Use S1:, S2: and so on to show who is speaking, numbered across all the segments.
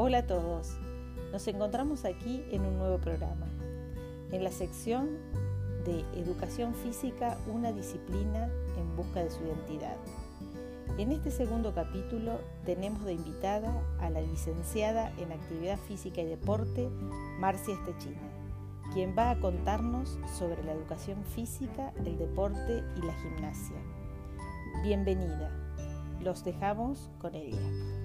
S1: Hola a todos, nos encontramos aquí en un nuevo programa, en la sección de Educación Física, una disciplina en busca de su identidad. En este segundo capítulo tenemos de invitada a la licenciada en Actividad Física y Deporte, Marcia Estechina, quien va a contarnos sobre la educación física, el deporte y la gimnasia. Bienvenida, los dejamos con ella.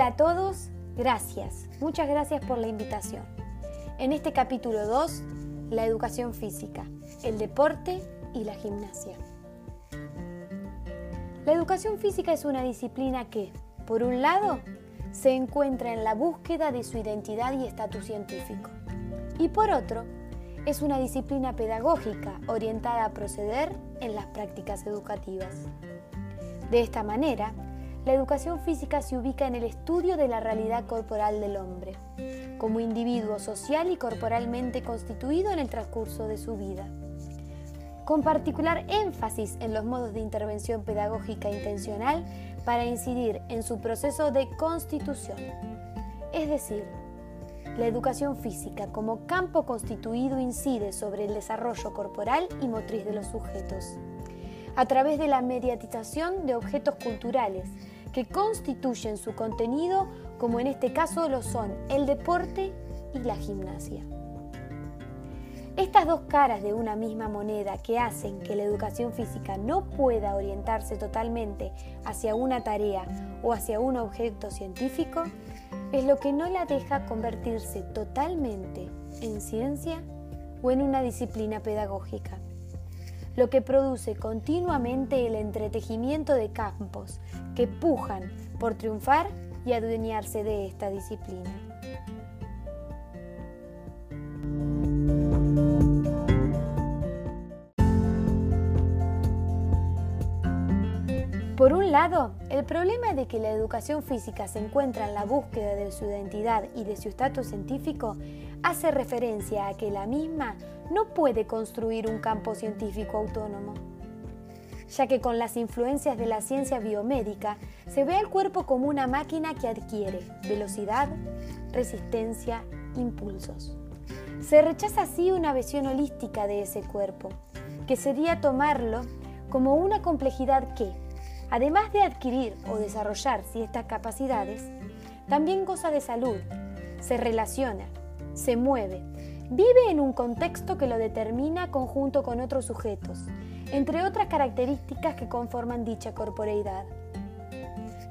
S2: Hola a todos, gracias, muchas gracias por la invitación. En este capítulo 2, la educación física, el deporte y la gimnasia. La educación física es una disciplina que, por un lado, se encuentra en la búsqueda de su identidad y estatus científico, y por otro, es una disciplina pedagógica orientada a proceder en las prácticas educativas. De esta manera, la educación física se ubica en el estudio de la realidad corporal del hombre, como individuo social y corporalmente constituido en el transcurso de su vida, con particular énfasis en los modos de intervención pedagógica intencional para incidir en su proceso de constitución, es decir, la educación física como campo constituido incide sobre el desarrollo corporal y motriz de los sujetos, a través de la mediatización de objetos culturales que constituyen su contenido, como en este caso lo son el deporte y la gimnasia. Estas dos caras de una misma moneda que hacen que la educación física no pueda orientarse totalmente hacia una tarea o hacia un objeto científico es lo que no la deja convertirse totalmente en ciencia o en una disciplina pedagógica, lo que produce continuamente el entretejimiento de campos que pujan por triunfar y adueñarse de esta disciplina. Por un lado, el problema de que la educación física se encuentra en la búsqueda de su identidad y de su estatus científico hace referencia a que la misma no puede construir un campo científico autónomo, ya que con las influencias de la ciencia biomédica se ve al cuerpo como una máquina que adquiere velocidad, resistencia, impulsos. Se rechaza así una visión holística de ese cuerpo, que sería tomarlo como una complejidad que, además de adquirir o desarrollar ciertas capacidades, también goza de salud, se relaciona, se mueve, vive en un contexto que lo determina conjunto con otros sujetos, entre otras características que conforman dicha corporeidad.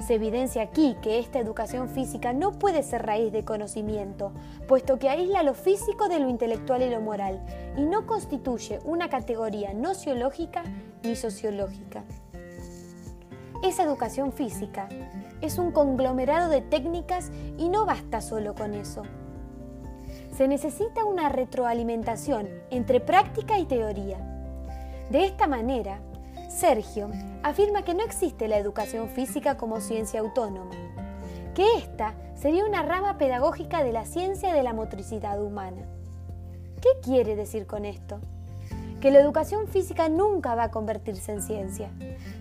S2: Se evidencia aquí que esta educación física no puede ser raíz de conocimiento, puesto que aísla lo físico de lo intelectual y lo moral, y no constituye una categoría nociológica ni sociológica. Esa educación física es un conglomerado de técnicas y no basta solo con eso. Se necesita una retroalimentación entre práctica y teoría. De esta manera, Sergio afirma que no existe la educación física como ciencia autónoma, que ésta sería una rama pedagógica de la ciencia de la motricidad humana. ¿Qué quiere decir con esto? Que la educación física nunca va a convertirse en ciencia,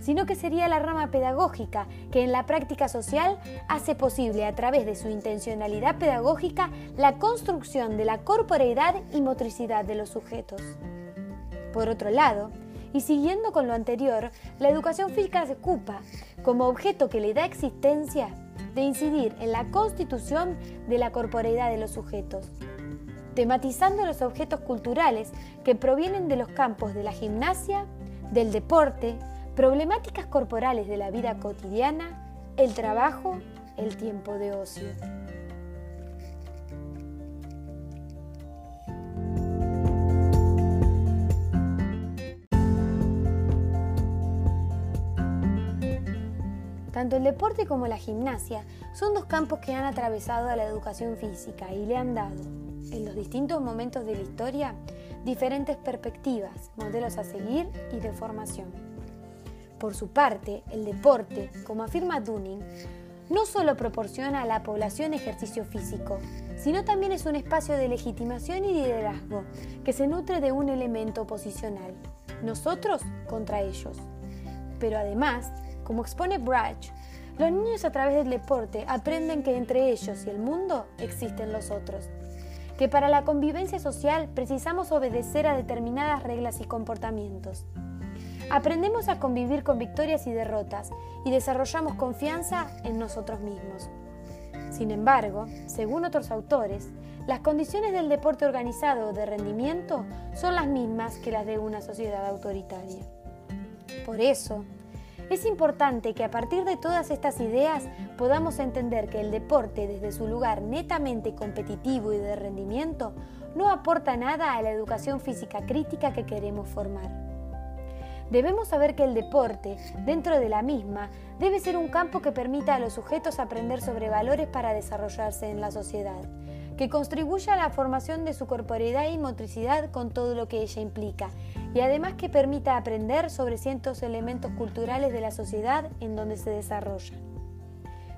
S2: sino que sería la rama pedagógica que en la práctica social hace posible a través de su intencionalidad pedagógica la construcción de la corporeidad y motricidad de los sujetos. Por otro lado, y siguiendo con lo anterior, la educación física se ocupa, como objeto que le da existencia, de incidir en la constitución de la corporeidad de los sujetos, tematizando los objetos culturales que provienen de los campos de la gimnasia, del deporte, problemáticas corporales de la vida cotidiana, el trabajo, el tiempo de ocio. Tanto el deporte como la gimnasia son dos campos que han atravesado a la educación física y le han dado, en los distintos momentos de la historia diferentes perspectivas, modelos a seguir y de formación. Por su parte, el deporte, como afirma Dunning, no solo proporciona a la población ejercicio físico, sino también es un espacio de legitimación y liderazgo que se nutre de un elemento posicional, nosotros contra ellos. Pero además, como expone Brach, los niños a través del deporte aprenden que entre ellos y el mundo existen los otros, que para la convivencia social precisamos obedecer a determinadas reglas y comportamientos. Aprendemos a convivir con victorias y derrotas y desarrollamos confianza en nosotros mismos. Sin embargo, según otros autores, las condiciones del deporte organizado de rendimiento son las mismas que las de una sociedad autoritaria. Por eso, es importante que a partir de todas estas ideas podamos entender que el deporte desde su lugar netamente competitivo y de rendimiento no aporta nada a la educación física crítica que queremos formar. Debemos saber que el deporte, dentro de la misma, debe ser un campo que permita a los sujetos aprender sobre valores para desarrollarse en la sociedad, que contribuya a la formación de su corporeidad y motricidad con todo lo que ella implica, y además que permita aprender sobre ciertos elementos culturales de la sociedad en donde se desarrollan.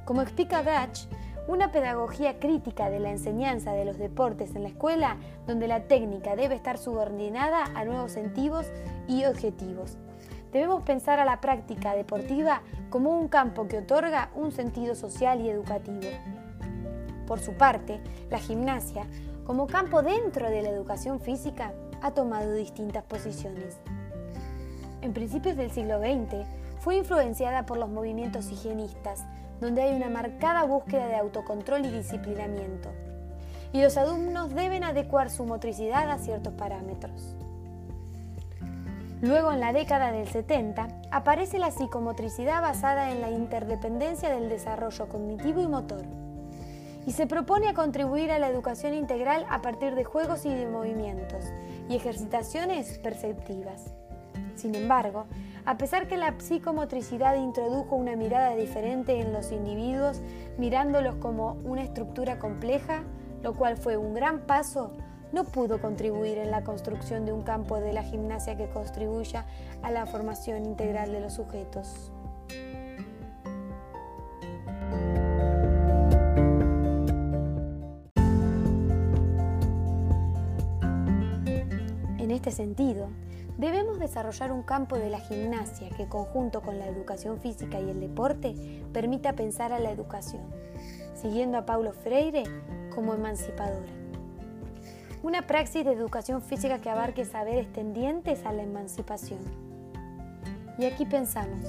S2: Como explica Gach, una pedagogía crítica de la enseñanza de los deportes en la escuela donde la técnica debe estar subordinada a nuevos sentidos y objetivos. Debemos pensar a la práctica deportiva como un campo que otorga un sentido social y educativo. Por su parte, la gimnasia, como campo dentro de la educación física, ha tomado distintas posiciones. En principios del siglo XX, fue influenciada por los movimientos higienistas, donde hay una marcada búsqueda de autocontrol y disciplinamiento, y los alumnos deben adecuar su motricidad a ciertos parámetros. Luego, en la década del 70, aparece la psicomotricidad basada en la interdependencia del desarrollo cognitivo y motor y se propone a contribuir a la educación integral a partir de juegos y de movimientos y ejercitaciones perceptivas. Sin embargo, a pesar que la psicomotricidad introdujo una mirada diferente en los individuos, mirándolos como una estructura compleja, lo cual fue un gran paso, no pudo contribuir en la construcción de un campo de la gimnasia que contribuya a la formación integral de los sujetos. Este sentido, debemos desarrollar un campo de la gimnasia que, conjunto con la educación física y el deporte, permita pensar a la educación, siguiendo a Paulo Freire como emancipadora. Una praxis de educación física que abarque saberes tendientes a la emancipación. Y aquí pensamos,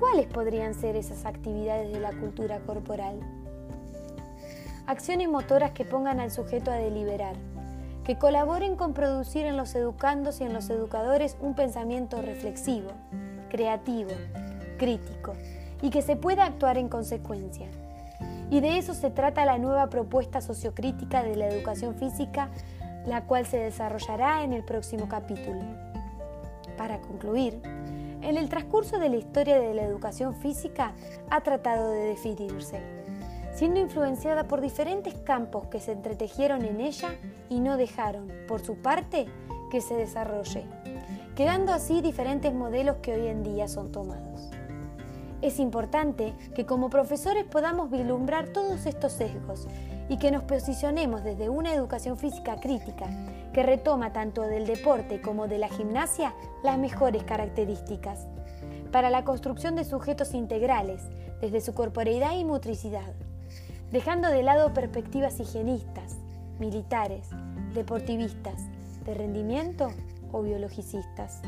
S2: ¿cuáles podrían ser esas actividades de la cultura corporal? Acciones motoras que pongan al sujeto a deliberar, que colaboren con producir en los educandos y en los educadores un pensamiento reflexivo, creativo, crítico y que se pueda actuar en consecuencia. Y de eso se trata la nueva propuesta sociocrítica de la educación física, la cual se desarrollará en el próximo capítulo. Para concluir, en el transcurso de la historia de la educación física ha tratado de definirse siendo influenciada por diferentes campos que se entretejieron en ella y no dejaron, por su parte, que se desarrolle, quedando así diferentes modelos que hoy en día son tomados. Es importante que como profesores podamos vislumbrar todos estos sesgos y que nos posicionemos desde una educación física crítica que retoma tanto del deporte como de la gimnasia las mejores características, para la construcción de sujetos integrales desde su corporeidad y motricidad dejando de lado perspectivas higienistas, militares, deportivistas, de rendimiento o biologicistas.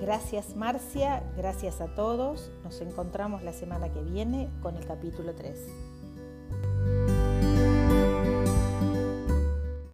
S1: Gracias Marcia, gracias a todos. Nos encontramos la semana que viene con el capítulo 3.